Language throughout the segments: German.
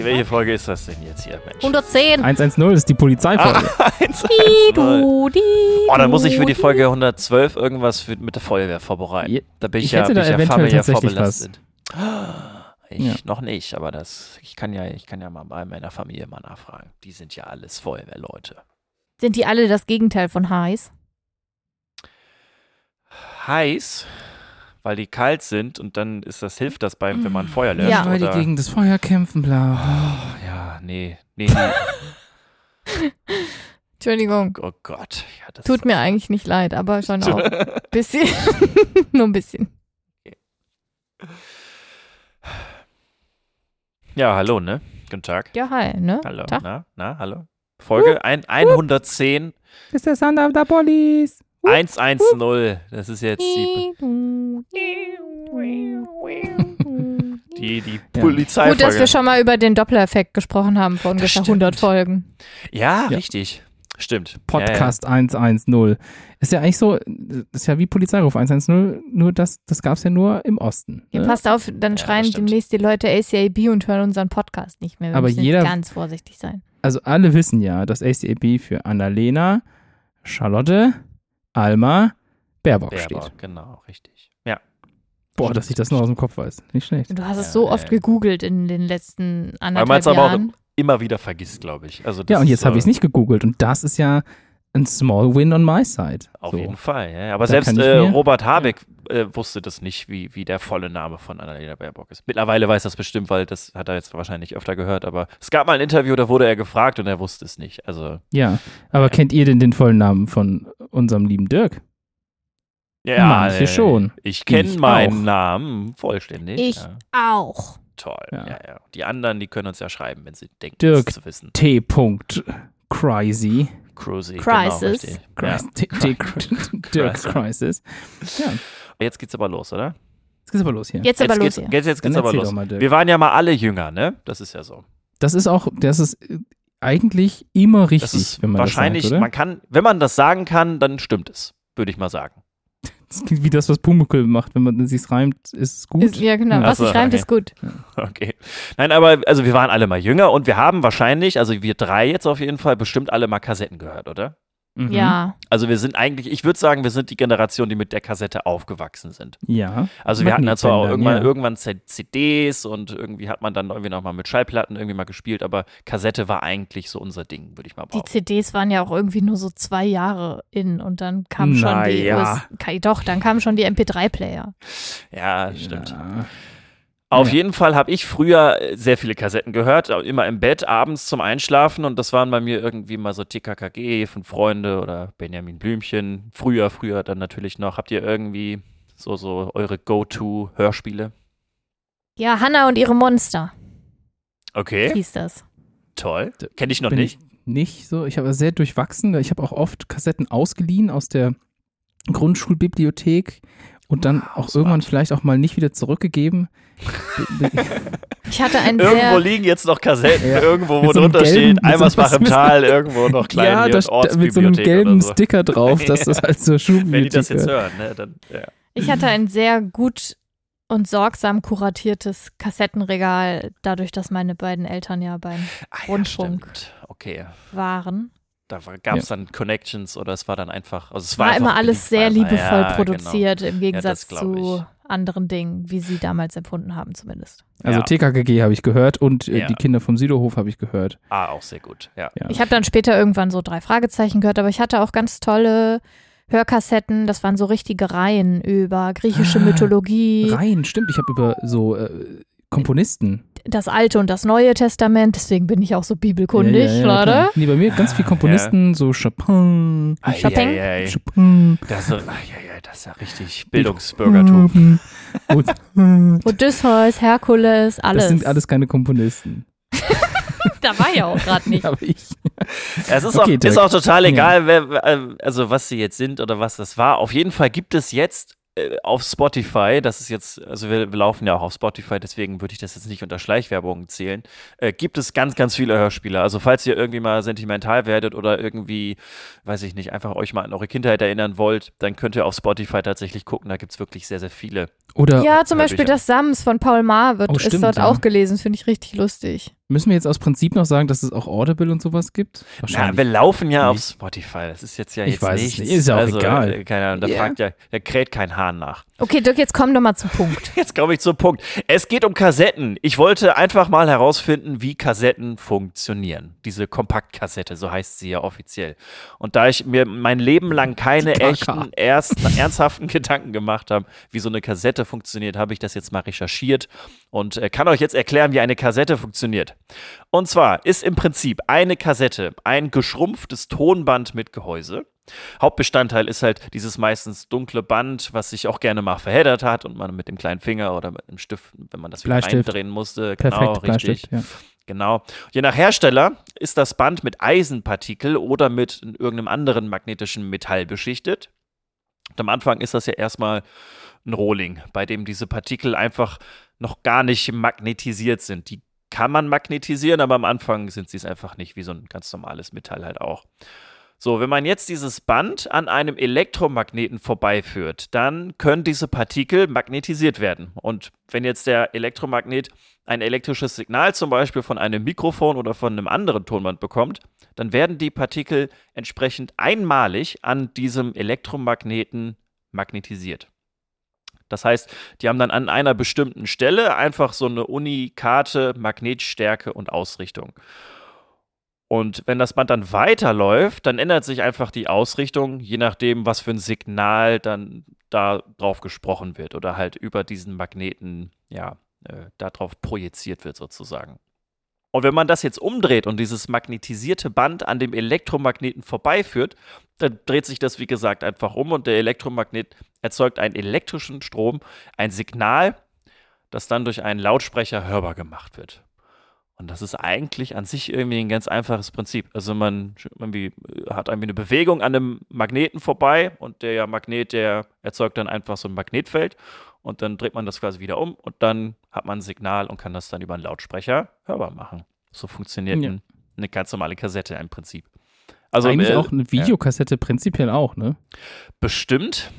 Okay, welche Folge ist das denn jetzt hier, Mensch? 110. 110 ist die Polizeifolge. Ah, 1, Die, du, die, Oh, dann muss ich für die Folge 112 irgendwas für, mit der Feuerwehr vorbereiten. Da bin ich, ich ja, bin da ich ja familiär tatsächlich vorbelastet. Ich Ja. noch nicht, aber das, ich kann ja, ich kann ja mal bei meiner Familie mal nachfragen. Die sind ja alles Feuerwehrleute. Sind die alle das Gegenteil von heiß? Heiß, weil die kalt sind und dann ist das, hilft das beim, wenn man Feuer löscht. Ja. Weil die gegen das Feuer kämpfen, bla. Ja, nee, nee, nee. Entschuldigung. Oh Gott. Ja, das Tut mir eigentlich nicht leid, aber schon auch ein bisschen. Nur ein bisschen. Ja, hallo, ne? Guten Tag. Ja, hi, ne? Hallo. Tag. Na, na, hallo. Folge ein, 110 Ist der Sound of the Police. 110. Das ist jetzt die, die, die Ja. Polizeifolge. Gut, dass wir schon mal über den Doppler-Effekt gesprochen haben vor ungefähr stimmt. 100 Folgen. ja, Ja. richtig. Stimmt. Podcast 110. Ist ja eigentlich so, ist ja wie Polizeiruf 110, nur das, das gab es ja nur im Osten. Ihr ne? passt auf, dann Ja, schreien demnächst die Leute ACAB und hören unseren Podcast nicht mehr. Wir Aber müssen jeder- ganz vorsichtig sein. Also alle wissen ja, dass ACAB für Annalena, Charlotte, Alma, Baerbock, Ja, steht. genau, richtig. Boah, dass ich das noch aus dem Kopf weiß. Nicht schlecht. Du hast es Ja, so oft gegoogelt in den letzten Weil man anderthalb es aber auch Jahren. immer wieder vergisst, glaube ich. Also das Ja, und jetzt habe so- ich es nicht gegoogelt und das ist ja ein small win on my side. Auf so. jeden Fall, ja. Aber Da selbst äh, Robert Habeck äh, wusste das nicht, wie, wie der volle Name von Annalena Baerbock ist. Mittlerweile weiß das bestimmt, weil das hat er jetzt wahrscheinlich öfter gehört. Aber es gab mal ein Interview, da wurde er gefragt und er wusste es nicht. Also, Ja, aber Ja. kennt ihr denn den vollen Namen von unserem lieben Dirk? Ja, Manche äh, schon. Ich kenne meinen auch. Namen vollständig. Ich ja. auch. Toll. Ja. Ja. Ja, Die anderen, die können uns ja schreiben, wenn sie denken, Dirk. es zu wissen. T. Crazy. Cruisy. Crisis. Genau. Christ, Ja. T- Dirk Crisis. Crisis. Ja, Jetzt geht's aber los, oder? jetzt geht's aber los hier. Jetzt aber los. Jetzt, jetzt Dann geht's aber los. mal. Wir waren ja mal alle jünger, ne? Das ist ja so. Das ist auch, das ist äh, eigentlich immer richtig, Das ist wenn man wahrscheinlich, das sagt, oder? man kann, wenn man das sagen kann, dann stimmt es, würde ich mal sagen. Das klingt wie das, was Pumuckl macht. Wenn man sich reimt, ist es gut. Ist, ja, genau. Ja. Was Ach so, sich reimt, okay. ist gut. Okay. Nein, aber also wir waren alle mal jünger und wir haben wahrscheinlich, also wir drei jetzt auf jeden Fall, bestimmt alle mal Kassetten gehört, oder? Mhm. Ja. Also wir sind eigentlich, ich würde sagen, wir sind die Generation, die mit der Kassette aufgewachsen sind. Ja. Also wir hatten dann zwar auch irgendwann, ja. irgendwann CDs und irgendwie hat man dann irgendwie nochmal mit Schallplatten irgendwie mal gespielt, aber Kassette war eigentlich so unser Ding, würde ich mal Die behaupten. CDs waren ja auch irgendwie nur so zwei Jahre in und dann kam schon die Naja. US doch, dann kamen schon die MP3-Player. Ja, stimmt. Ja. Auf Ja. jeden Fall habe ich früher äh, sehr viele Kassetten gehört, auch immer im Bett, abends zum Einschlafen und das waren bei mir irgendwie mal so TKKG, Fünf Freunde oder Benjamin Blümchen. Früher, früher dann natürlich noch. Habt ihr irgendwie so, so eure Go-To-Hörspiele? Ja, Hannah und ihre Monster Okay, hieß das. toll. Kenne ich noch Bin nicht. Ich nicht so. Ich habe sehr durchwachsen. Ich habe auch oft Kassetten ausgeliehen aus der Grundschulbibliothek und dann Wow, auch smart. irgendwann vielleicht auch mal nicht wieder zurückgegeben. Be- be- Ich hatte ein Irgendwo sehr liegen jetzt noch Kassetten, Ja. irgendwo, wo so drunter gelben- steht, mit so- Eimersbach im so- Tal, irgendwo noch klein ja, hier, da, st- mit so einem gelben so. Sticker drauf, dass das als zur Wenn die Schulbibliothek das jetzt hören, ne, dann, ja. Ich hatte ein sehr gut und sorgsam kuratiertes Kassettenregal, dadurch, dass meine beiden Eltern ja beim Ah, ja, Rundfunk. stimmt. Okay. waren. Da gab es dann Connections oder es war dann einfach, also es war, War, immer alles sehr liebevoll ja, genau. produziert, im Gegensatz glaub zu anderen Dingen, wie sie damals empfunden haben, zumindest. Also Ja. TKKG habe ich gehört und äh, Ja. die Kinder vom Süderhof habe ich gehört. Ah, auch sehr gut, ja. Ja. Ich habe dann später irgendwann so drei Fragezeichen gehört, aber ich hatte auch ganz tolle Hörkassetten. Das waren so richtige Reihen über griechische Ah, Mythologie, Rein, stimmt. Ich habe über so äh, Komponisten. das Alte und das Neue Testament. Deswegen bin ich auch so bibelkundig, Ja, ja, ja, Leute. klar. Nee, bei mir ganz viel Komponisten, so Chopin. Chopin? Ei, ei. Chopin. Das, ist, ei, ei, ei, das ist ja richtig Bildungsbürgertum. Und, Odysseus, Herkules, alles. das sind alles keine Komponisten. da war ja auch gerade nicht. Aber ich. Es ist, Okay, auch, ist auch total egal, wer, äh, also was sie jetzt sind oder was das war. Auf jeden Fall gibt es jetzt auf Spotify, das ist jetzt, also wir, wir laufen ja auch auf Spotify, deswegen würde ich das jetzt nicht unter Schleichwerbung zählen, äh, gibt es ganz, ganz viele Hörspiele. Also falls ihr irgendwie mal sentimental werdet oder irgendwie, weiß ich nicht, einfach euch mal an eure Kindheit erinnern wollt, dann könnt ihr auf Spotify tatsächlich gucken, da gibt es wirklich sehr, sehr viele. Oder Ja, zum Beispiel das Sams von Paul Marwitt Oh, ist dort ja. auch gelesen, finde ich richtig lustig. Müssen wir jetzt aus Prinzip noch sagen, dass es auch Audible und sowas gibt? Na, wir laufen ja auf nicht. Spotify. Das ist jetzt ja Ich jetzt weiß es nichts. nicht. Ist ja auch also, egal. äh, Keine Ahnung, da Ja. fragt ja, da kräht kein Hahn nach. Okay, Dirk, jetzt komm doch mal zum Punkt. Jetzt komme ich zum Punkt. Es geht um Kassetten. Ich wollte einfach mal herausfinden, wie Kassetten funktionieren. Diese Kompaktkassette, so heißt sie ja offiziell. Und da ich mir mein Leben lang keine echten, erst, ernsthaften Gedanken gemacht habe, wie so eine Kassette funktioniert, habe ich das jetzt mal recherchiert und äh, kann euch jetzt erklären, wie eine Kassette funktioniert. Und zwar ist im Prinzip eine Kassette ein geschrumpftes Tonband mit Gehäuse. Hauptbestandteil ist halt dieses meistens dunkle Band, was sich auch gerne mal verheddert hat und man mit dem kleinen Finger oder mit dem Stift, wenn man das wieder eindrehen musste, Perfekt, genau, richtig. Bleistift, ja. Genau. Je nach Hersteller ist das Band mit Eisenpartikel oder mit irgendeinem anderen magnetischen Metall beschichtet. Und am Anfang ist das ja erstmal ein Rohling, bei dem diese Partikel einfach noch gar nicht magnetisiert sind. Die kann man magnetisieren, aber am Anfang sind sie es einfach nicht, wie so ein ganz normales Metall halt auch. So, wenn man jetzt dieses Band an einem Elektromagneten vorbeiführt, dann können diese Partikel magnetisiert werden. Und wenn jetzt der Elektromagnet ein elektrisches Signal zum Beispiel von einem Mikrofon oder von einem anderen Tonband bekommt, dann werden die Partikel entsprechend einmalig an diesem Elektromagneten magnetisiert. Das heißt, die haben dann an einer bestimmten Stelle einfach so eine unikate Magnetstärke und Ausrichtung. Und wenn das Band dann weiterläuft, dann ändert sich einfach die Ausrichtung, je nachdem, was für ein Signal dann da drauf gesprochen wird oder halt über diesen Magneten, ja, äh, darauf projiziert wird sozusagen. Und wenn man das jetzt umdreht und dieses magnetisierte Band an dem Elektromagneten vorbeiführt, dann dreht sich das, wie gesagt, einfach um und der Elektromagnet erzeugt einen elektrischen Strom, ein Signal, das dann durch einen Lautsprecher hörbar gemacht wird. Und das ist eigentlich an sich irgendwie ein ganz einfaches Prinzip. Also man äh, hat irgendwie eine Bewegung an einem Magneten vorbei und der Magnet, der erzeugt dann einfach so ein Magnetfeld und dann dreht man das quasi wieder um und dann hat man ein Signal und kann das dann über einen Lautsprecher hörbar machen. So funktioniert Ja. ein, eine ganz normale Kassette im Prinzip. Also Eigentlich äh, auch eine Videokassette prinzipiell auch, ne? Bestimmt.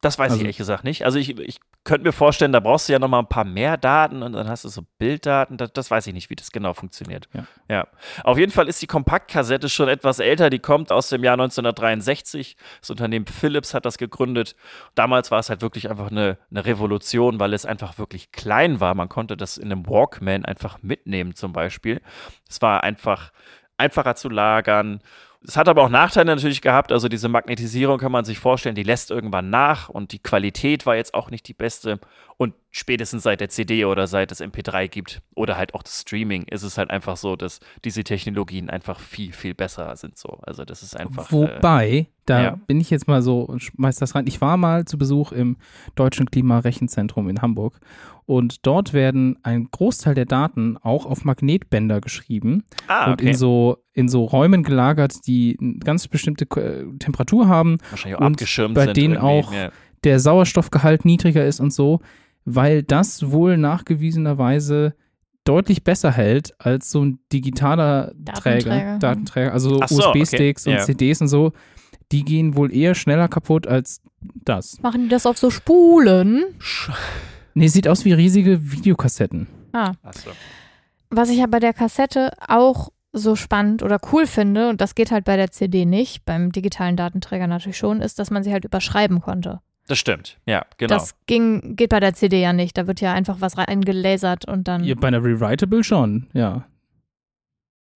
Das weiß Also- ich ehrlich gesagt nicht. Also ich, ich könnte mir vorstellen, da brauchst du ja noch mal ein paar mehr Daten und dann hast du so Bilddaten. Das, das weiß ich nicht, wie das genau funktioniert. Ja. ja. Auf jeden Fall ist die Kompaktkassette schon etwas älter. Die kommt aus dem Jahr 1963. Das Unternehmen Philips hat das gegründet. Damals war es halt wirklich einfach eine, eine Revolution, weil es einfach wirklich klein war. Man konnte das in einem Walkman einfach mitnehmen zum Beispiel. Es war einfach einfacher zu lagern. Es hat aber auch Nachteile natürlich gehabt. Also diese Magnetisierung kann man sich vorstellen, die lässt irgendwann nach und die Qualität war jetzt auch nicht die beste. Und spätestens seit der CD oder seit es MP3 gibt oder halt auch das Streaming ist es halt einfach so, dass diese Technologien einfach viel, viel besser sind so. Also das ist einfach. Äh, Wobei, da ja. bin ich jetzt mal so und schmeiß das rein. Ich war mal zu Besuch im Deutschen Klimarechenzentrum in Hamburg und dort werden ein Großteil der Daten auch auf Magnetbänder geschrieben ah, und okay. in so in so Räumen gelagert, die eine ganz bestimmte äh, Temperatur haben, Wahrscheinlich auch und abgeschirmt bei denen auch Ja. der Sauerstoffgehalt niedriger ist und so, weil das wohl nachgewiesenerweise deutlich besser hält als so ein digitaler Träger, Datenträger. Datenträger, also so, okay. USB-Sticks und Ja. CDs und so. Die gehen wohl eher schneller kaputt als das. Machen die das auf so Spulen? Sch- Nee, sieht aus wie riesige Videokassetten. Ah. Achso. Was ich ja bei der Kassette auch so spannend oder cool finde, und das geht halt bei der CD nicht, beim digitalen Datenträger natürlich schon, ist, dass man sie halt überschreiben konnte. Das stimmt. Ja, genau. Das ging, geht bei der CD ja nicht. Da wird ja einfach was reingelasert und dann Ja, bei einer Rewritable schon, ja.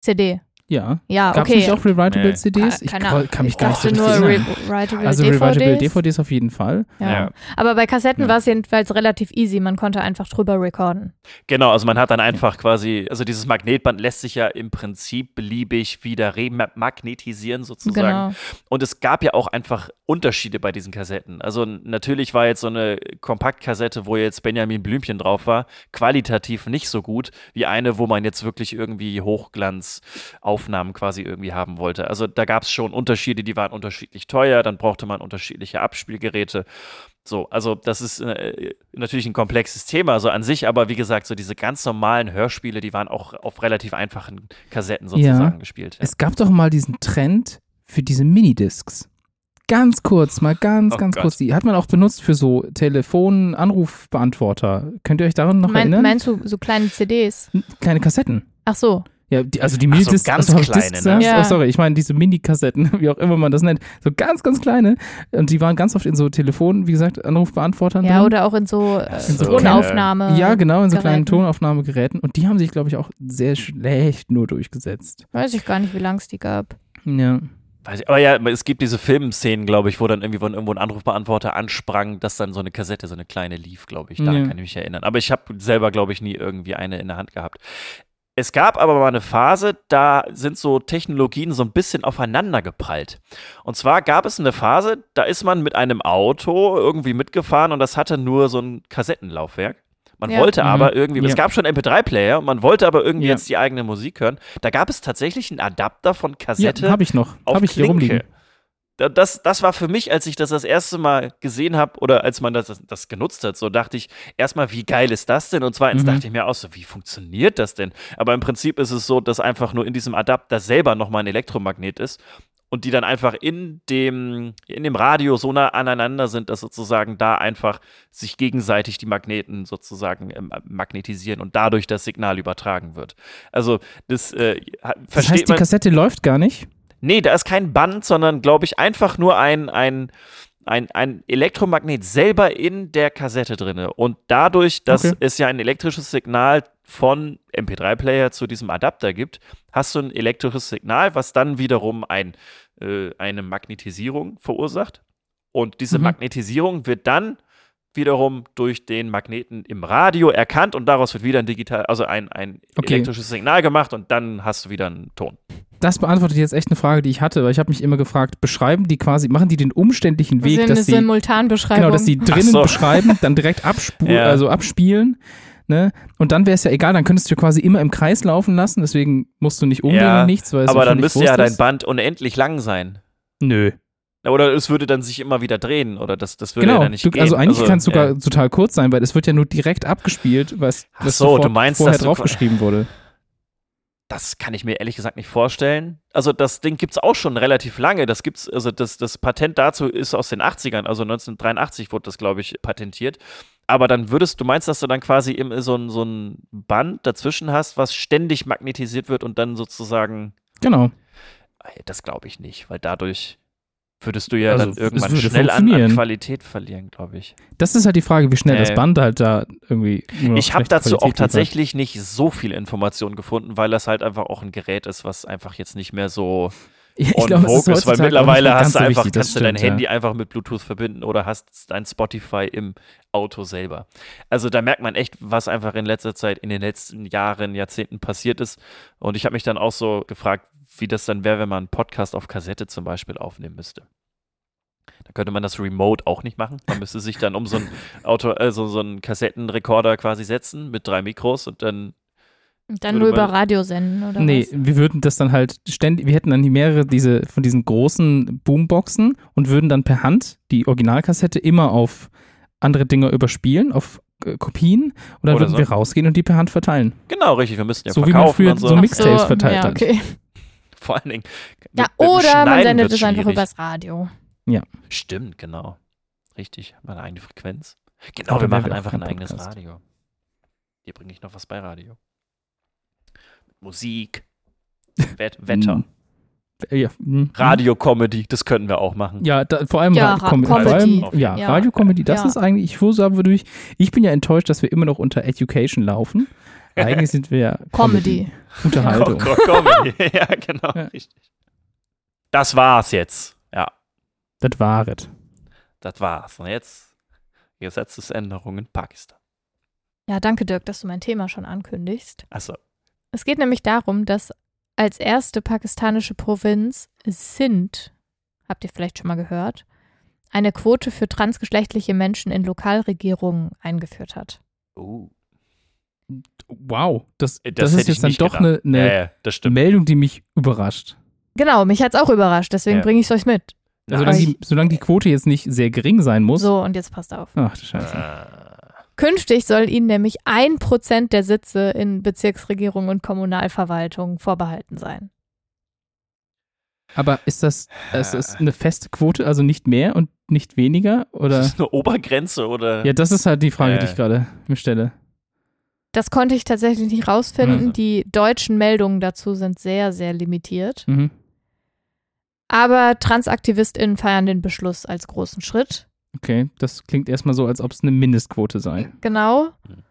CD. Ja. Ja, Gab es okay. nicht auch Rewritable Nee. CDs? Ke- Ich keine kann, Ahnung. kann mich ich gar nicht so nur Re erinnern. Writable Also DVDs. Rewritable DVDs auf jeden Fall. Ja. Ja. Aber bei Kassetten Ja. war es jedenfalls relativ easy. Man konnte einfach drüber recorden. Genau, also man hat dann einfach quasi, also dieses Magnetband lässt sich ja im Prinzip beliebig wieder remagnetisieren sozusagen. Genau. Und es gab ja auch einfach Unterschiede bei diesen Kassetten. Also natürlich war jetzt so eine Kompaktkassette, wo jetzt Benjamin Blümchen drauf war, qualitativ nicht so gut wie eine, wo man jetzt wirklich irgendwie Hochglanzaufnahmen quasi irgendwie haben wollte. Also da gab es schon Unterschiede, die waren unterschiedlich teuer, dann brauchte man unterschiedliche Abspielgeräte. So, also das ist äh, natürlich ein komplexes Thema so an sich, aber wie gesagt, so diese ganz normalen Hörspiele, die waren auch auf relativ einfachen Kassetten sozusagen gespielt. Ja. Es gab doch mal diesen Trend für diese Minidiscs. Ganz kurz, mal ganz, Oh ganz Gott. kurz. Die hat man auch benutzt für so Telefon-Anrufbeantworter. Könnt ihr euch daran noch Mein, erinnern? meinst du so kleine CDs? Kleine Kassetten. Ach so. Ja, die, also die Ach so, Minidiscs, ganz also kleine, Discs ne? Ja. Oh, sorry, ich meine diese Mini-Kassetten, wie auch immer man das nennt. So ganz, ganz kleine. Und die waren ganz oft in so Telefonen, wie gesagt, Anrufbeantwortern Ja, drin. oder auch in so, äh, so Tonaufnahme. ja, genau, in so kleinen Geräten. Tonaufnahmegeräten. Und die haben sich, glaube ich, auch sehr schlecht nur durchgesetzt. Weiß ich gar nicht, wie lang es die gab. Ja. Weiß ich, aber ja, es gibt diese Filmszenen, glaube ich, wo dann irgendwie von irgendwo ein Anrufbeantworter ansprang, dass dann so eine Kassette, so eine kleine lief, glaube ich. Daran Ja. kann ich mich erinnern. Aber ich habe selber, glaube ich, nie irgendwie eine in der Hand gehabt. Es gab aber mal eine Phase, da sind so Technologien so ein bisschen aufeinander geprallt. Und zwar gab es eine Phase, da ist man mit einem Auto irgendwie mitgefahren und das hatte nur so ein Kassettenlaufwerk. Man Ja. wollte Mhm. aber irgendwie, Ja. es gab schon MP3-Player und man wollte aber irgendwie Ja. jetzt die eigene Musik hören. Da gab es tatsächlich einen Adapter von Kassette Ja, habe ich noch. auf Habe ich hier Klinke. rumliegen. Da- Das, das war für mich, als ich das das erste Mal gesehen habe oder als man das, das genutzt hat, so dachte ich erstmal, wie geil ist das denn? Und zweitens Mhm. dachte ich mir auch so, wie funktioniert das denn? Aber im Prinzip ist es so, dass einfach nur in diesem Adapter selber nochmal ein Elektromagnet ist und die dann einfach in dem, in dem Radio so nah aneinander sind, dass sozusagen da einfach sich gegenseitig die Magneten sozusagen ähm, magnetisieren und dadurch das Signal übertragen wird. Also das äh, ha- Das versteht heißt, die. Kassette läuft gar nicht. Nee, da ist kein Band, sondern glaube ich einfach nur ein, ein, ein, ein Elektromagnet selber in der Kassette drinne. Und dadurch, dass Okay. es ja ein elektrisches Signal von MP3-Player zu diesem Adapter gibt, hast du ein elektrisches Signal, was dann wiederum ein, äh, eine Magnetisierung verursacht. Und diese Mhm. Magnetisierung wird dann wiederum durch den Magneten im Radio erkannt und daraus wird wieder ein digital, also ein, ein Okay. elektrisches Signal gemacht und dann hast du wieder einen Ton. Das beantwortet jetzt echt eine Frage, die ich hatte, weil ich habe mich immer gefragt, beschreiben die quasi, machen die den umständlichen Weg, Sim- dass sie Simultanbeschreibung. genau, dass sie drinnen so. beschreiben, dann direkt abspu Ja. also abspielen, ne? Und dann wäre es ja egal, dann könntest du quasi immer im Kreis laufen lassen, deswegen musst du nicht umdrehen Ja, und nichts, weil es Aber dann müsste ja dein. Band unendlich lang sein. Nö. Oder es würde dann sich immer wieder drehen. Oder das, das würde ja Genau, dann nicht du, gehen. also eigentlich kann es sogar ja. total kurz sein, weil es wird ja nur direkt abgespielt, was, was so, du meinst, vorher draufgeschrieben wurde. Das kann ich mir ehrlich gesagt nicht vorstellen. Also das Ding gibt es auch schon relativ lange. Das gibt's, also das, das Patent dazu ist aus den 80ern, also 1983 wurde das, glaube ich, patentiert. Aber dann würdest, du meinst, dass du dann quasi im, so, ein, so ein Band dazwischen hast, was ständig magnetisiert wird und dann sozusagen. Genau. Das glaube ich nicht, weil dadurch würdest du ja Also, dann irgendwann schnell an, an. Qualität verlieren, glaube ich. Das ist halt die Frage, wie schnell Äh, das Band halt da irgendwie. Ich habe dazu auch Qualität liefert. tatsächlich nicht so viel Informationen gefunden, weil das halt einfach auch ein Gerät ist, was einfach jetzt nicht mehr so Ich on glaube, es vogue ist weil mittlerweile hast du so einfach, wichtig, kannst du dein stimmt, Handy Ja. einfach mit Bluetooth verbinden oder hast dein Spotify im Auto selber. Also da merkt man echt, was einfach in letzter Zeit, in den letzten Jahren, Jahrzehnten passiert ist. Und ich habe mich dann auch so gefragt, wie das dann wäre, wenn man einen Podcast auf Kassette zum Beispiel aufnehmen müsste. Dann könnte man das remote auch nicht machen. Man müsste sich dann um so einen Auto, also so einen Kassettenrekorder quasi setzen mit drei Mikros und dann Und dann nur über Radio senden, oder Nee, was? wir würden das dann halt ständig, wir hätten dann die mehrere diese, von diesen großen Boomboxen und würden dann per Hand die Originalkassette immer auf andere Dinge überspielen, auf äh, Kopien und dann Oder würden so. wir rausgehen und die per Hand verteilen. Genau, richtig. Wir müssten ja So wie man verkaufen früher und so. so Mixtapes verteilt ja, hat. okay. Vor allen Dingen. Ja, mit- mit dem oder man sendet es einfach übers Radio. Stimmt, genau. Richtig, hat man eine eigene Frequenz. Genau, Aber wir machen einfach ein eigenes Podcast. Radio. Hier bringe ich noch was bei Radio. Musik, Wet Wetter, Mm. Ja, mm, Radio-Comedy, das könnten wir auch machen. Ja, da, vor allem Ja, Radio Ra- Comedy. Comedy. ja, Ja. Radio-Comedy, das Ja. ist eigentlich, ich sagen würde ich, ich bin ja enttäuscht, dass wir immer noch unter Education laufen. Eigentlich sind wir ja Comedy. Unterhaltung. Co- Co- Comedy. ja, genau, Ja. richtig. Das war's jetzt. Ja, Das war es. das war's. Und jetzt Gesetzesänderung in Pakistan. Ja, danke Dirk, dass du mein Thema schon ankündigst. Achso, Es geht nämlich darum, dass als erste pakistanische Provinz Sindh, habt ihr vielleicht schon mal gehört, eine Quote für transgeschlechtliche Menschen in Lokalregierungen eingeführt hat. uh, Wow, das, das, das, ist jetzt dann doch gedacht. eine, eine ja, ja. Meldung, die mich überrascht. Genau, mich hat's auch überrascht, desegen Ja. bringe ich es euch mit. Also, Nice. solange, die, solange die Quote jetzt nicht sehr gering sein muss. So, und jetzt passt auf. Ach du Scheiße. Äh, Künftig soll ihnen nämlich ein Prozent der Sitze in Bezirksregierung und Kommunalverwaltung vorbehalten sein. Aber ist das, ist das eine feste Quote, also nicht mehr und nicht weniger? Ist Oder? das eine Obergrenze oder? Ja, das ist halt die Frage, Ja. die ich gerade mir stelle. Das konnte ich tatsächlich nicht rausfinden. Also. Die deutschen Meldungen dazu sind sehr, sehr limitiert. Mhm. Aber TransaktivistInnen feiern den Beschluss als großen Schritt. Okay, das klingt erstmal so, als ob es eine Mindestquote sei. Genau. Mhm.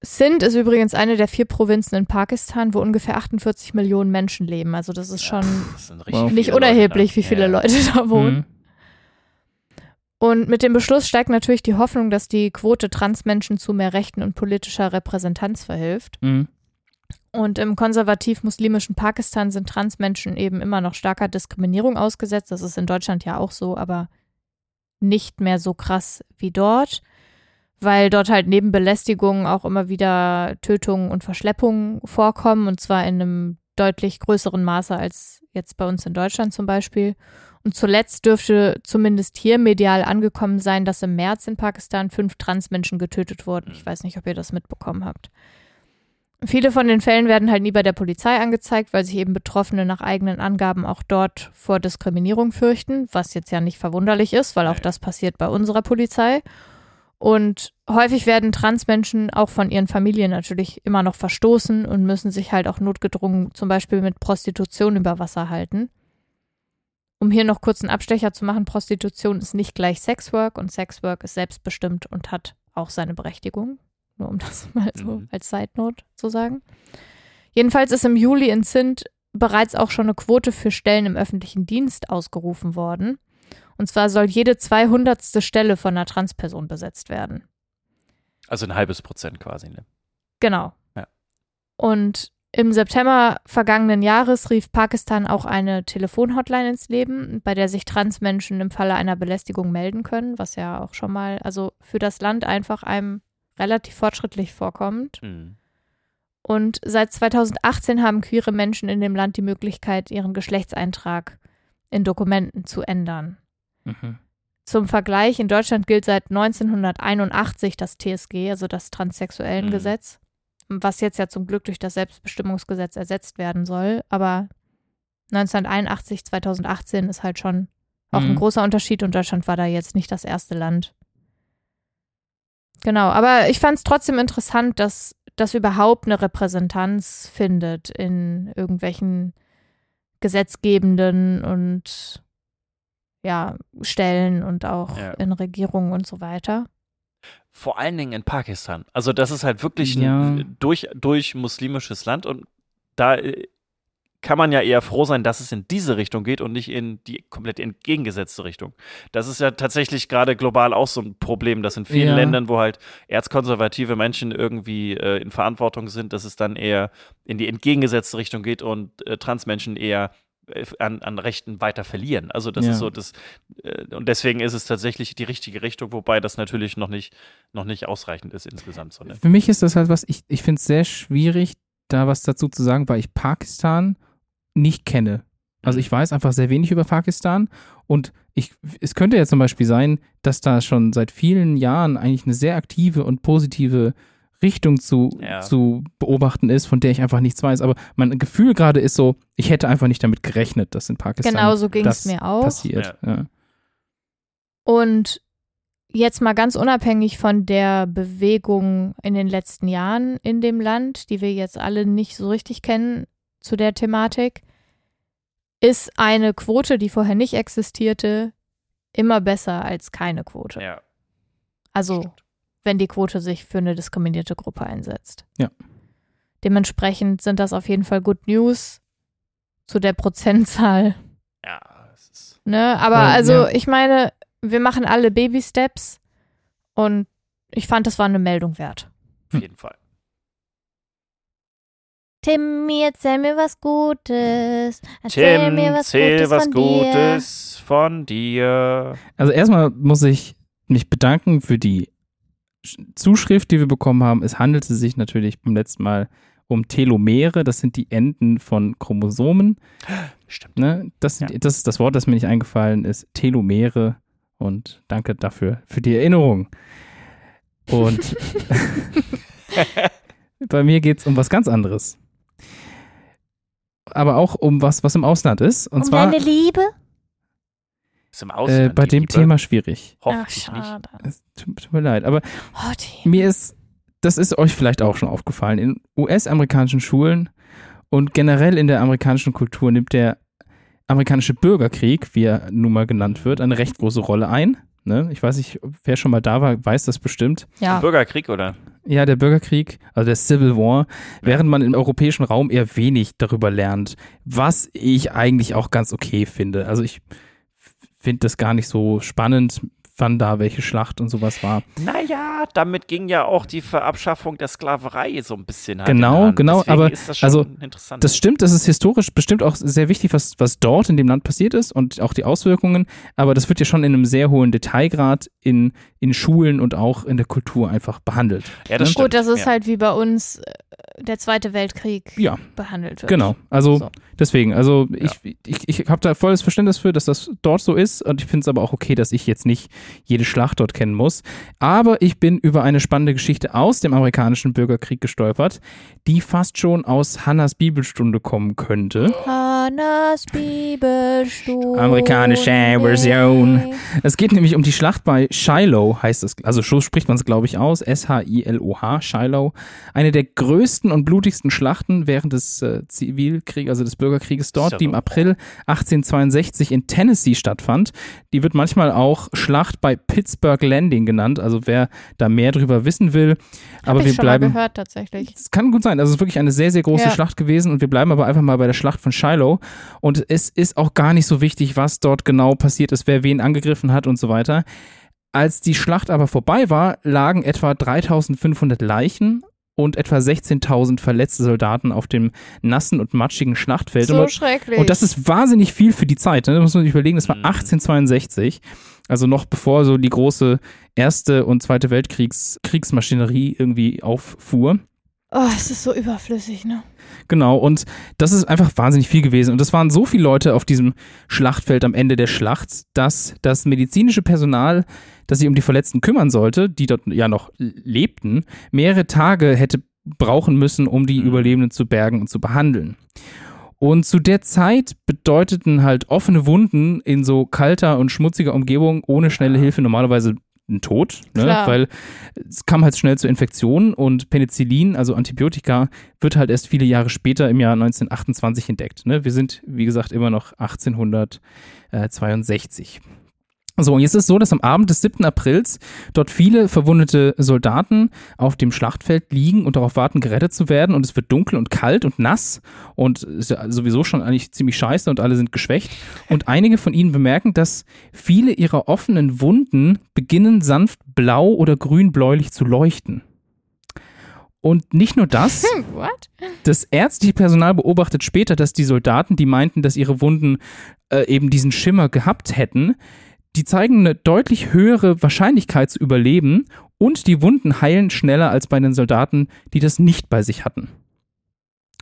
Sindh ist übrigens eine der vier Provinzen in Pakistan, wo ungefähr 48 Millionen Menschen leben. Also das ist schon Das nicht unerheblich, wie viele Ja. Leute da wohnen. Mhm. Und mit dem Beschluss steigt natürlich die Hoffnung, dass die Quote Transmenschen zu mehr Rechten und politischer Repräsentanz verhilft. Mhm. Und im konservativ-muslimischen Pakistan sind Transmenschen eben immer noch starker Diskriminierung ausgesetzt. Das ist in Deutschland ja auch so, aber nicht mehr so krass wie dort, weil dort halt neben Belästigungen auch immer wieder Tötungen und Verschleppungen vorkommen und zwar in einem deutlich größeren Maße als jetzt bei uns in Deutschland zum Beispiel. Und zuletzt dürfte zumindest hier medial angekommen sein, dass im März in Pakistan fünf Transmenschen getötet wurden. Ich weiß nicht, ob ihr das mitbekommen habt. Viele von den Fällen werden halt nie bei der Polizei angezeigt, weil sich eben Betroffene nach eigenen Angaben auch dort vor Diskriminierung fürchten, was jetzt ja nicht verwunderlich ist, weil auch das passiert bei unserer Polizei. Und häufig werden Transmenschen auch von ihren Familien natürlich immer noch verstoßen und müssen sich halt auch notgedrungen zum Beispiel mit Prostitution über Wasser halten. Um hier noch kurz einen Abstecher zu machen, Prostitution ist nicht gleich Sexwork und Sexwork ist selbstbestimmt und hat auch seine Berechtigung. Nur um das mal so Mhm. als Side Note zu sagen. Jedenfalls ist im Juli in Sindh bereits auch schon eine Quote für Stellen im öffentlichen Dienst ausgerufen worden. Und zwar soll jede 200. Stelle von einer Transperson besetzt werden. Also ein halbes Prozent quasi, ne? Genau. Ja. Und im September vergangenen Jahres rief Pakistan auch eine Telefonhotline ins Leben, bei der sich Transmenschen im Falle einer Belästigung melden können, was ja auch schon mal, also für das Land einfach einem relativ fortschrittlich vorkommt. Mhm. Und seit 2018 haben queere Menschen in dem Land die Möglichkeit, ihren Geschlechtseintrag in Dokumenten zu ändern. Mhm. Zum Vergleich, in Deutschland gilt seit 1981 das TSG, also das Transsexuellengesetz, was jetzt ja zum Glück durch das Selbstbestimmungsgesetz ersetzt werden soll. Aber 1981, 2018 ist halt schon auch ein Mhm. großer Unterschied und Deutschland war da jetzt nicht das erste Land. Genau, aber ich fand es trotzdem interessant, dass das überhaupt eine Repräsentanz findet in irgendwelchen gesetzgebenden und ja, Stellen und auch Ja. in Regierungen und so weiter. Vor allen Dingen in Pakistan. Also das ist halt wirklich Ja. ein durch, durch muslimisches Land und da äh, kann man ja eher froh sein, dass es in diese Richtung geht und nicht in die komplett entgegengesetzte Richtung. Das ist ja tatsächlich gerade global auch so ein Problem, dass in vielen Ja. Ländern, wo halt erzkonservative Menschen irgendwie äh, in Verantwortung sind, dass es dann eher in die entgegengesetzte Richtung geht und äh, Transmenschen eher äh, an, an Rechten weiter verlieren. Also das Ja. ist so das äh, und deswegen ist es tatsächlich die richtige Richtung, wobei das natürlich noch nicht noch nicht ausreichend ist insgesamt. So, ne? Für mich ist das halt was, ich, ich finde es sehr schwierig, da was dazu zu sagen, weil ich Pakistan nicht kenne. Also Mhm. ich weiß einfach sehr wenig über Pakistan und ich, es könnte ja zum Beispiel sein, dass da schon seit vielen Jahren eigentlich eine sehr aktive und positive Richtung zu, Ja. zu beobachten ist, von der ich einfach nichts weiß. Aber mein Gefühl gerade ist so, ich hätte einfach nicht damit gerechnet, dass in Pakistan Genau so ging es mir auch. passiert. Ja. Und jetzt mal ganz unabhängig von der Bewegung in den letzten Jahren in dem Land, die wir jetzt alle nicht so richtig kennen zu der Thematik, ist eine Quote, die vorher nicht existierte, immer besser als keine Quote. Ja. Also stimmt. wenn die Quote sich für eine diskriminierte Gruppe einsetzt. Ja. Dementsprechend sind das auf jeden Fall Good News zu der Prozentzahl. Ja, es ist Ne? Aber Ja, also ja. ich meine, wir machen alle Baby-Steps und ich fand, das war eine Meldung wert. auf jeden Fall. Timmy, erzähl mir was Gutes. Erzähl Tim, mir was Gutes was von Gutes von dir. Also erstmal muss ich mich bedanken für die Sch- Zuschrift, die wir bekommen haben. Es handelte sich natürlich beim letzten Mal um Telomere. Das sind die Enden von Chromosomen. Stimmt. Ne? Das, sind, Ja. das ist das Wort, das mir nicht eingefallen ist. Telomere. Und danke dafür, für die Erinnerung. Und bei mir geht es um was ganz anderes. Aber auch um was, was im Ausland ist. Und Um zwar deine Liebe? Ist im äh, Ausland bei die Ah, dem Liebe. Thema schwierig. Hoffentlich nicht. schade. Es tut, tut mir leid. Aber Oh, mir ist das ist euch vielleicht auch schon aufgefallen. In US-amerikanischen Schulen und generell in der amerikanischen Kultur nimmt der amerikanische Bürgerkrieg, wie er nun mal genannt wird, eine recht große Rolle ein. Ne? Ich weiß nicht, wer schon mal da war, weiß das bestimmt. Ja. Bürgerkrieg, oder? Ja, der Bürgerkrieg, also der Civil War, während man im europäischen Raum eher wenig darüber lernt, was ich eigentlich auch ganz okay finde. Also ich finde das gar nicht so spannend, wann da welche Schlacht und sowas war. Naja, damit ging ja auch die Verabschaffung der Sklaverei so ein bisschen Hand Genau, genau, Deswegen aber ist das schon also, interessant. Das stimmt, das ist historisch bestimmt auch sehr wichtig, was, was dort in dem Land passiert ist und auch die Auswirkungen, aber das wird ja schon in einem sehr hohen Detailgrad in, in Schulen und auch in der Kultur einfach behandelt. ja, das ne? stimmt. Gut, das ist ja. halt wie bei uns äh, der Zweite Weltkrieg Ja, behandelt wird. genau. Also So. deswegen, also ich, ich, ich habe da volles Verständnis für, dass das dort so ist und ich finde es aber auch okay, dass ich jetzt nicht jede Schlacht dort kennen muss. Aber ich bin über eine spannende Geschichte aus dem amerikanischen Bürgerkrieg gestolpert, die fast schon aus Hannas Bibelstunde kommen könnte. Hannas Bibelstunde. Amerikanische Version. Es geht nämlich um die Schlacht bei Shiloh, heißt es. Also so spricht man es, glaube ich, aus. S-H-I-L-O-H, Shiloh. Eine der größten und blutigsten Schlachten während des äh, Zivilkriegs, also des Bürgerkrieges dort, die im April 1862 in Tennessee stattfand. Die wird manchmal auch Schlacht bei Pittsburgh Landing genannt. Also wer da mehr drüber wissen will. Hab aber ich wir schon bleiben. mal gehört tatsächlich. Es kann gut sein. Also es ist wirklich eine sehr, sehr große Ja. Schlacht gewesen und wir bleiben aber einfach mal bei der Schlacht von Shiloh. Und es ist auch gar nicht so wichtig, was dort genau passiert ist, wer wen angegriffen hat und so weiter. Als die Schlacht aber vorbei war, lagen etwa 3500 Leichen und etwa 16.000 verletzte Soldaten auf dem nassen und matschigen Schlachtfeld. So und, schrecklich. und das ist wahnsinnig viel für die Zeit. Ne? Da muss man sich überlegen, das war Mhm. 1862. Also noch bevor so die große Erste und Zweite Weltkriegs Kriegsmaschinerie irgendwie auffuhr. oh, es ist so überflüssig, ne? Genau, und das ist einfach wahnsinnig viel gewesen. Und es waren so viele Leute auf diesem Schlachtfeld am Ende der Schlacht, dass das medizinische Personal, das sich um die Verletzten kümmern sollte, die dort ja noch lebten, mehrere Tage hätte brauchen müssen, um die Mhm. Überlebenden zu bergen und zu behandeln. Und zu der Zeit bedeuteten halt offene Wunden in so kalter und schmutziger Umgebung ohne schnelle Hilfe normalerweise einen Tod, ne? Weil es kam halt schnell zu Infektionen und Penicillin, also Antibiotika, wird halt erst viele Jahre später im Jahr 1928 entdeckt. Ne? Wir sind, wie gesagt, immer noch 1862. So, und jetzt ist es so, dass am Abend des 7. Aprils dort viele verwundete Soldaten auf dem Schlachtfeld liegen und darauf warten, gerettet zu werden. Und es wird dunkel und kalt und nass und ist ja sowieso schon eigentlich ziemlich scheiße und alle sind geschwächt. Und einige von ihnen bemerken, dass viele ihrer offenen Wunden beginnen sanft blau oder grün-bläulich zu leuchten. Und nicht nur das, what? das ärztliche Personal beobachtet später, dass die Soldaten, die meinten, dass ihre Wunden äh, eben diesen Schimmer gehabt hätten, die zeigen eine deutlich höhere Wahrscheinlichkeit zu überleben und die Wunden heilen schneller als bei den Soldaten, die das nicht bei sich hatten.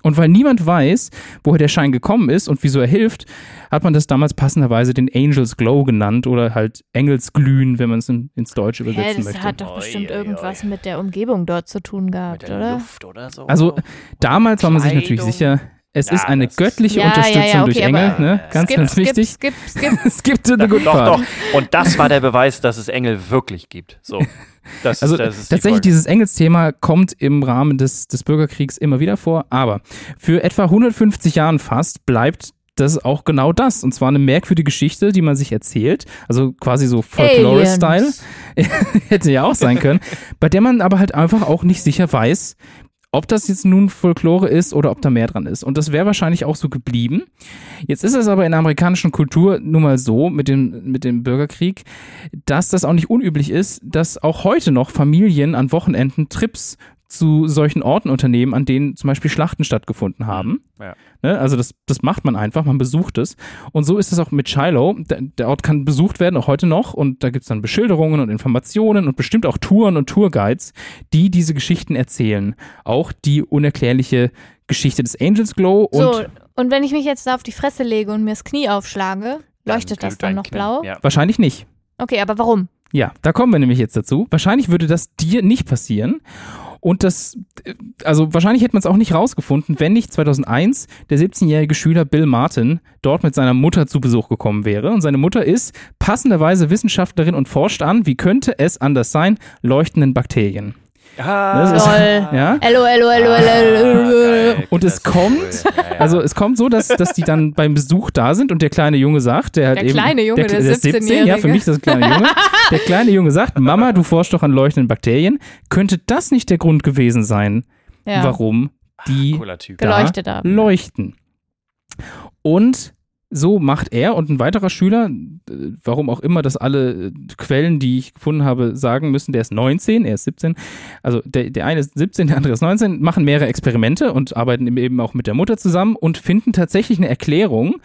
Und weil niemand weiß, woher der Schein gekommen ist und wieso er hilft, hat man das damals passenderweise den Angels Glow genannt oder halt Engelsglühen, wenn man es in, ins Deutsche Hä, übersetzen das möchte. hat doch Oi, bestimmt oi, irgendwas oi. mit der Umgebung dort zu tun Mit gehabt, der oder? Luft oder so. Also damals war man sich natürlich sicher, es Ja, ist eine ist- göttliche Ja, ja, Unterstützung ja, okay, durch Engel, ne? Ganz, skip, ganz skip, wichtig. Skip, skip. es gibt the good doch, part. doch. Und das war der Beweis, dass es Engel wirklich gibt. So. Das Also ist, das ist die tatsächlich, Folge. dieses Engelsthema kommt im Rahmen des, des Bürgerkriegs immer wieder vor, aber für etwa 150 Jahren fast bleibt das auch genau das. Und zwar eine merkwürdige Geschichte, die man sich erzählt. Also quasi so Folklore-Style. Hätte ja auch sein können. bei der man aber halt einfach auch nicht sicher weiß, ob das jetzt nun Folklore ist oder ob da mehr dran ist. Und das wäre wahrscheinlich auch so geblieben. Jetzt ist es aber in der amerikanischen Kultur nun mal so mit dem, mit dem Bürgerkrieg, dass das auch nicht unüblich ist, dass auch heute noch Familien an Wochenenden Trips zu solchen Orten unternehmen, an denen zum Beispiel Schlachten stattgefunden haben. Ja. Ne? Also das, das macht man einfach, man besucht es. Und so ist es auch mit Shiloh. Der, der Ort kann besucht werden, auch heute noch. Und da gibt es dann Beschilderungen und Informationen und bestimmt auch Touren und Tourguides, die diese Geschichten erzählen. Auch die unerklärliche Geschichte des Angels Glow und So, und wenn ich mich jetzt da auf die Fresse lege und mir das Knie aufschlage, leuchtet Dann das dann noch Knie. blau? Ja. wahrscheinlich nicht. Okay, aber warum? Ja, da kommen wir nämlich jetzt dazu. Wahrscheinlich würde das dir nicht passieren. Und das, äh, also wahrscheinlich hätte man es auch nicht rausgefunden, wenn nicht 2001 der 17-jährige Schüler Bill Martin dort mit seiner Mutter zu Besuch gekommen wäre. Und seine Mutter ist passenderweise Wissenschaftlerin und forscht an, wie könnte es anders sein, leuchtenden Bakterien. Ah, Lol. Ja? Geil. Und es kommt. Also es kommt so, dass, dass die dann beim Besuch da sind und der kleine Junge sagt, der halt Der eben, kleine Junge, der ist 17, ja, für 17-Jährige. mich das ein kleiner Junge. Der kleine Junge sagt, Mama, du forschst doch an leuchtenden Bakterien. Könnte das nicht der Grund gewesen sein, Ja, warum die Typ. da leuchten? Und so macht er und ein weiterer Schüler, äh, warum auch immer das alle äh, Quellen, die ich gefunden habe, sagen müssen, der ist 19, er ist 17. Also der, der eine ist 17, der andere ist 19, machen mehrere Experimente und arbeiten eben auch mit der Mutter zusammen und finden tatsächlich eine Erklärung.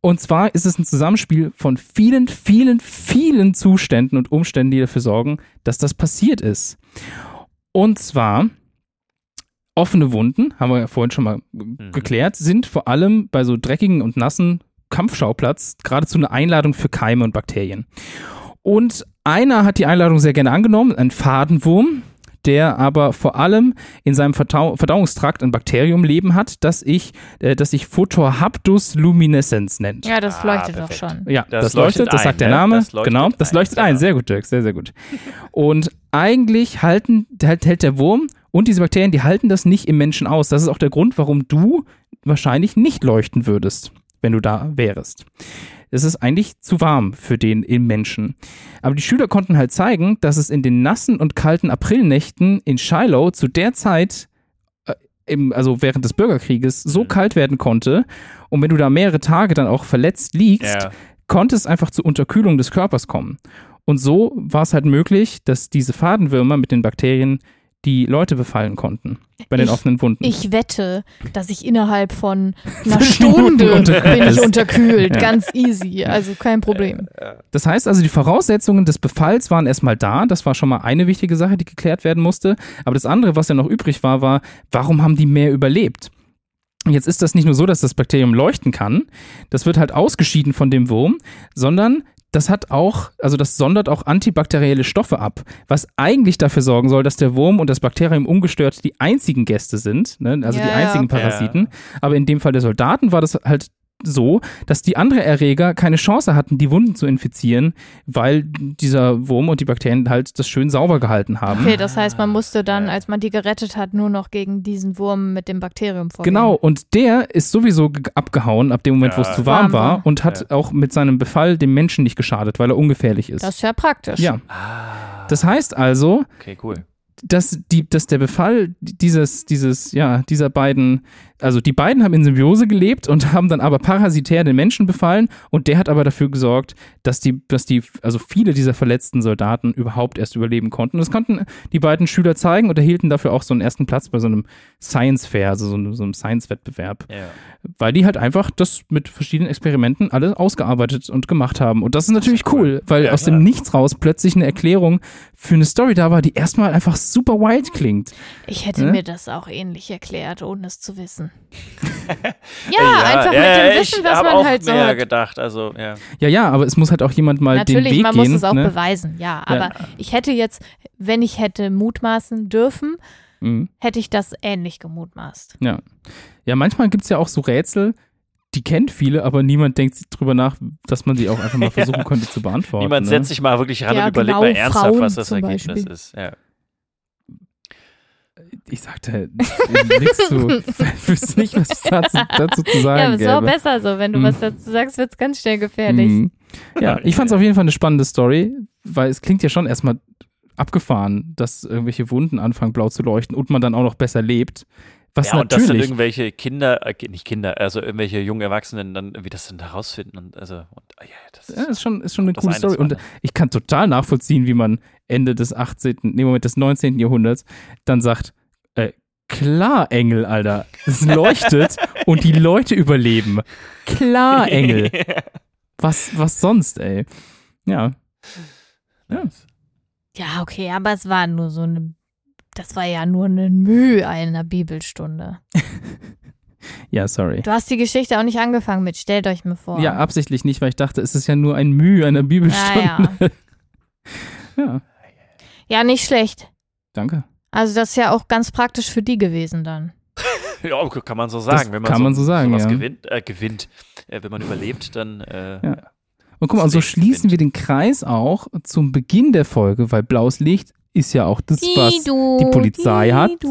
Und zwar ist es ein Zusammenspiel von vielen, vielen, vielen Zuständen und Umständen, die dafür sorgen, dass das passiert ist. Und zwar offene Wunden, haben wir ja vorhin schon mal Mhm. geklärt, sind vor allem bei so dreckigen und nassen Kampfschauplatz geradezu eine Einladung für Keime und Bakterien. Und einer hat die Einladung sehr gerne angenommen, ein Fadenwurm, der aber vor allem in seinem Verdau Verdauungstrakt ein Bakteriumleben hat, das, ich, äh, das sich Photohabdus luminescens nennt. Ja, das Ah, leuchtet doch perfekt. schon. Ja, Das das, leuchtet, leuchtet das ein, sagt der ne? Name. Das leuchtet genau, das ein, leuchtet ein. genau. Sehr gut, Dirk, sehr, sehr gut. Und eigentlich halten, hält der Wurm und diese Bakterien, die halten das nicht im Menschen aus. Das ist auch der Grund, warum du wahrscheinlich nicht leuchten würdest, wenn du da wärst. Es ist eigentlich zu warm für den im Menschen. Aber die Schüler konnten halt zeigen, dass es in den nassen und kalten Aprilnächten in Shiloh zu der Zeit, äh, im, also während des Bürgerkrieges, so Mhm. kalt werden konnte. Und wenn du da mehrere Tage dann auch verletzt liegst, Ja. konnte es einfach zur Unterkühlung des Körpers kommen. Und so war es halt möglich, dass diese Fadenwürmer mit den Bakterien die Leute befallen konnten bei den Ich- offenen Wunden. Ich wette, dass ich innerhalb von einer Stunde unterkühlt bin ich unterkühlt. Ja. Ganz easy. Also kein Problem. Das heißt also, die Voraussetzungen des Befalls waren erstmal da. Das war schon mal eine wichtige Sache, die geklärt werden musste. Aber das andere, was ja noch übrig war, war, warum haben die mehr überlebt? Und Jetzt ist das nicht nur so, dass das Bakterium leuchten kann, das wird halt ausgeschieden von dem Wurm, sondern das hat auch, also das sondert auch antibakterielle Stoffe ab, was eigentlich dafür sorgen soll, dass der Wurm und das Bakterium ungestört die einzigen Gäste sind, ne? also die Ja, ja. einzigen Parasiten. Aber in dem Fall der Soldaten war das halt so, dass die anderen Erreger keine Chance hatten, die Wunden zu infizieren, weil dieser Wurm und die Bakterien halt das schön sauber gehalten haben. Okay, das heißt, man musste dann, Ja. als man die gerettet hat, nur noch gegen diesen Wurm mit dem Bakterium vorgehen. Genau, und der ist sowieso ge- abgehauen ab dem Moment, wo es Ja. zu warm Warm war war. und hat auch mit seinem Befall dem Menschen nicht geschadet, weil er ungefährlich ist. Das ist ja praktisch. ja, Ah. das heißt also, Okay, cool. dass, die, dass der Befall dieses, dieses, ja, dieser beiden, also die beiden haben in Symbiose gelebt und haben dann aber parasitär den Menschen befallen und der hat aber dafür gesorgt, dass die, dass die, also viele dieser verletzten Soldaten überhaupt erst überleben konnten. Das konnten die beiden Schüler zeigen und erhielten dafür auch so einen ersten Platz bei so einem Science Fair, also so einem, so einem Science-Wettbewerb, Ja. weil die halt einfach das mit verschiedenen Experimenten alle ausgearbeitet und gemacht haben. Und das ist natürlich cool, weil Ja, aus dem Nichts raus plötzlich eine Erklärung für eine Story da war, die erstmal einfach super wild klingt. Ich hätte Ne? mir das auch ähnlich erklärt, ohne es zu wissen. ja, einfach ja, mit ja, dem Wissen, was man auch halt so mehr hat. gedacht, also ja. Ja, ja, aber es muss halt auch jemand mal den Natürlich, Weg man gehen. muss es auch ne? beweisen, ja. Aber ich hätte jetzt, wenn ich hätte mutmaßen dürfen, Mhm. hätte ich das ähnlich gemutmaßt. Ja. ja, manchmal gibt es ja auch so Rätsel, die kennt viele, aber niemand denkt drüber nach, dass man sie auch einfach mal versuchen könnte zu beantworten. Niemand ne? setzt sich mal wirklich ran Ja, und überlegt genau, mal ernsthaft, Frauen was das Ergebnis Beispiel. ist. Ja. Ich sagte nichts zu. Ich wüsste nicht, was dazu, dazu zu sagen ja, aber es ist auch gäbe. besser so. Wenn du Mhm. was dazu sagst, wird es ganz schnell gefährlich. Mhm. Ja, ich fand es auf jeden Fall eine spannende Story, weil es klingt ja schon erstmal abgefahren, dass irgendwelche Wunden anfangen blau zu leuchten und man dann auch noch besser lebt. Was ja, und dass dann irgendwelche Kinder, äh, nicht Kinder, also irgendwelche jungen Erwachsenen dann irgendwie das dann herausfinden und also und, ah, ja, das Ja, ist schon, ist schon eine coole Story. Und ich kann total nachvollziehen, wie man Ende des 18., nee, Moment, des 19. Jahrhunderts dann sagt, äh, klar, Engel, Alter, es leuchtet und die Leute überleben. Klar, Engel. Was, was sonst, ey? Ja. Ja. Ja, okay, aber es war nur so eine, das war ja nur eine Mühe einer Bibelstunde. Ja, sorry. Du hast die Geschichte auch nicht angefangen mit, stellt euch mal vor. Ja, absichtlich nicht, weil ich dachte, es ist ja nur ein Mühe einer Bibelstunde. ja, ja. ja, ja, nicht schlecht. danke. Also das ist ja auch ganz praktisch für die gewesen dann. ja, kann man so sagen. wenn man kann so, man so sagen, ja. gewinnt, äh, gewinnt. Äh, wenn man überlebt, dann äh, Ja. Und guck mal, und so Das schließen gewinnt. wir den Kreis auch zum Beginn der Folge, weil blaues Licht ist ja auch das, was die Polizei hat.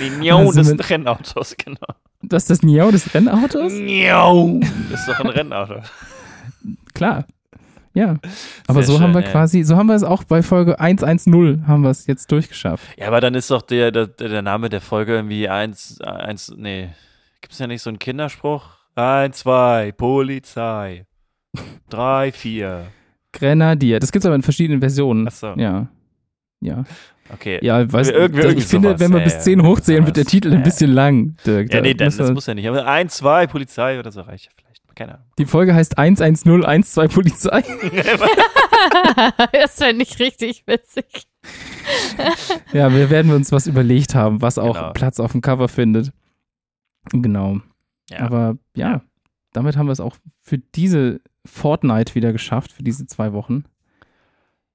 Die Njau Also des Rennautos, genau. Das ist das Niau des Rennautos? Njau. Das ist doch ein Rennauto. Klar. Ja. Aber Sehr so haben wir schön, ja. quasi, so haben wir es auch bei Folge 110 haben wir es jetzt durchgeschafft. Ja, aber dann ist doch der, der, der Name der Folge irgendwie eins, eins, nee. Gibt es ja nicht so einen Kinderspruch? Eins, zwei, Polizei. Drei, vier. Grenadier. Das gibt es aber in verschiedenen Versionen. Ach so. Ja. Ja. Okay. Ja, weißt, Irgendwie- irgendwie ich finde, sowas. wenn wir Ja, bis ja, 10 irgendwie hochzählen, wird der. Titel Ja, ein bisschen lang, Dirk. Ja, nee, das wir- muss ja nicht. Aber eins, zwei, Polizei oder so reicht ja vielleicht. Keine Ahnung. Die Folge heißt 110 12 Polizei. das fände ich richtig witzig. Ja, wir werden uns was überlegt haben, was auch Genau. Platz auf dem Cover findet. Genau. Ja. Aber ja, damit haben wir es auch für diese Fortnite wieder geschafft, für diese zwei Wochen.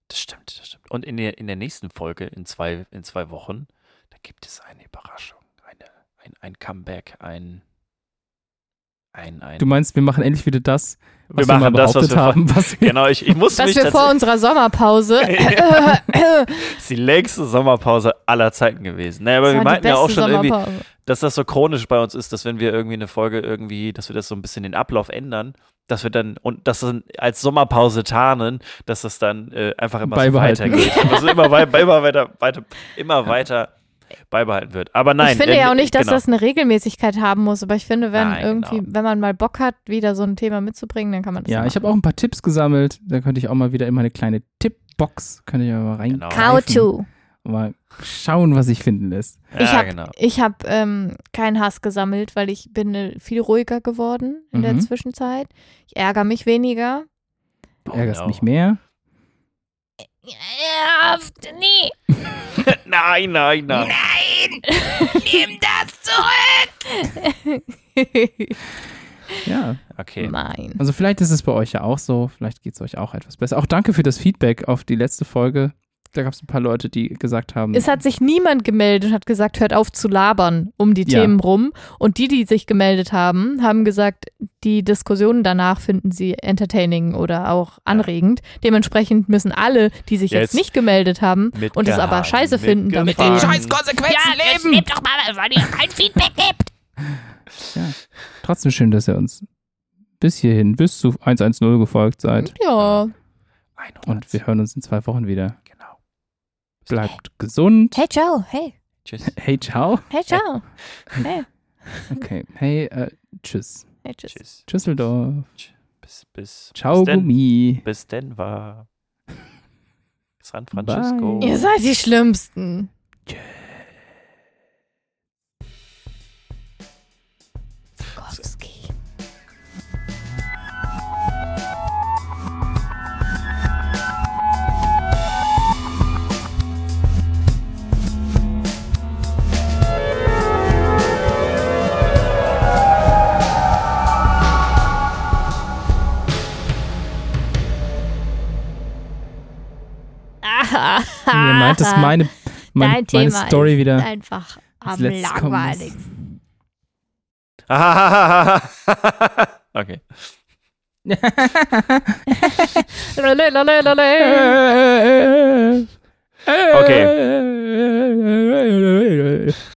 Das stimmt, das stimmt. Und in der, in der nächsten Folge, in zwei, in zwei Wochen, da gibt es eine Überraschung. Eine, ein, ein Comeback, ein. Ein, ein. Du meinst, wir machen endlich wieder das, wir was wir, mal machen das, was behauptet wir haben, was wir Genau, ich, ich muss Was mich wir vor unserer Sommerpause. ist die längste Sommerpause aller Zeiten gewesen. Naja, aber Das wir meinten ja auch schon irgendwie, dass das so chronisch bei uns ist, dass wenn wir irgendwie eine Folge irgendwie, dass wir das so ein bisschen den Ablauf ändern, dass wir dann und das dann als Sommerpause tarnen, dass das dann äh, einfach immer so weitergeht. Also immer, wei immer weiter, weiter, immer weiter beibehalten wird. Aber nein. ich finde äh, ja auch nicht, dass genau. das eine Regelmäßigkeit haben muss, aber ich finde, wenn Nein, irgendwie, genau. wenn man mal Bock hat, wieder so ein Thema mitzubringen, dann kann man das Ja, ich habe auch ein paar Tipps gesammelt. Da könnte ich auch mal wieder in meine kleine Tippbox, könnte ich mal rein. Genau. How to. Mal schauen, was sich finden lässt. Ja, ich habe genau. ich hab, ähm, keinen Hass gesammelt, weil ich bin äh, viel ruhiger geworden in der Mhm. Zwischenzeit. Ich ärgere mich weniger. Du ärgerst no. mich mehr. Ja, nee. Nein, nein, nein. Nimm das zurück. Ja, Okay. Nein. also vielleicht ist es bei euch ja auch so. Vielleicht geht es euch auch etwas besser. Auch danke für das Feedback auf die letzte Folge. Da gab es ein paar Leute, die gesagt haben, Es hat sich niemand gemeldet und hat gesagt, hört auf zu labern um die Ja. Themen rum. Und die, die sich gemeldet haben, haben gesagt, die Diskussionen danach finden sie entertaining oder auch anregend. Dementsprechend müssen alle, die sich jetzt, Jetzt nicht gemeldet haben und es aber scheiße finden, damit die Scheiß Konsequenzen Jetzt leben. nehmt doch mal, weil ihr kein Feedback gebt. Trotzdem schön, dass ihr uns bis hierhin, bis zu 110 gefolgt seid. Ja. 100. Und wir hören uns in zwei Wochen wieder. Bleibt gesund. Hey, ciao. Hey. Tschüss. Hey, ciao. Hey, ciao. Hey. Okay. Hey, äh, tschüss. Hey, tschüss. Tschüss. Tschüsseldorf. Bis, bis, Ciao, bis Gummi. bis denn war. San Francisco. Bye. Ihr seid die Schlimmsten. Zukowski. Ihr meint, dass meine, mein, Dein meine Thema Story ist wieder. einfach am langweiligsten. okay. Okay.